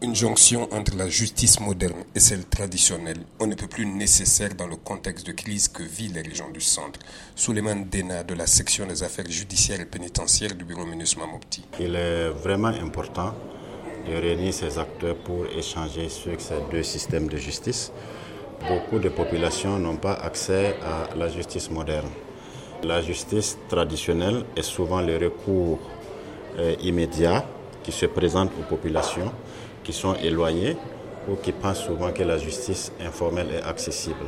Une jonction entre la justice moderne et celle traditionnelle, on ne peut plus nécessaire dans le contexte de crise que vit les régions du centre. Souleymane Dena de la section des affaires judiciaires et pénitentiaires du bureau MINUSMA Mopti. Il est vraiment important de réunir ces acteurs pour échanger sur ces deux systèmes de justice. Beaucoup de populations n'ont pas accès à la justice moderne. La justice traditionnelle est souvent le recours euh, immédiat qui se présente aux populations qui sont éloignées ou qui pensent souvent que la justice informelle est accessible.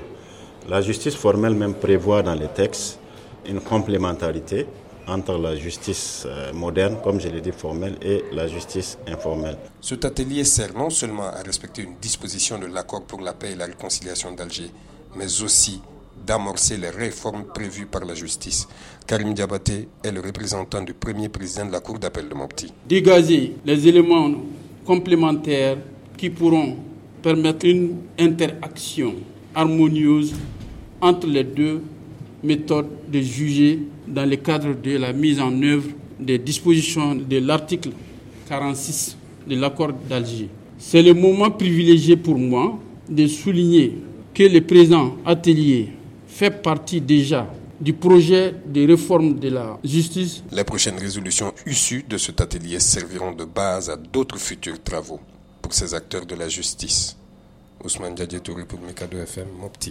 La justice formelle même prévoit dans les textes une complémentarité entre la justice euh, moderne, comme je l'ai dit, formelle, et la justice informelle. Cet atelier sert non seulement à respecter une disposition de l'accord pour la paix et la réconciliation d'Alger, mais aussi d'amorcer les réformes prévues par la justice. Karim Diabaté est le représentant du premier président de la Cour d'appel de Mopti. Dégager les éléments complémentaires qui pourront permettre une interaction harmonieuse entre les deux méthodes de juger dans le cadre de la mise en œuvre des dispositions de l'article 46 de l'accord d'Alger. C'est le moment privilégié pour moi de souligner que le présent atelier fait partie déjà du projet de réforme de la justice. Les prochaines résolutions issues de cet atelier serviront de base à d'autres futurs travaux pour ces acteurs de la justice. Ousmane Diadietouri pour Mikado FM, Mopti.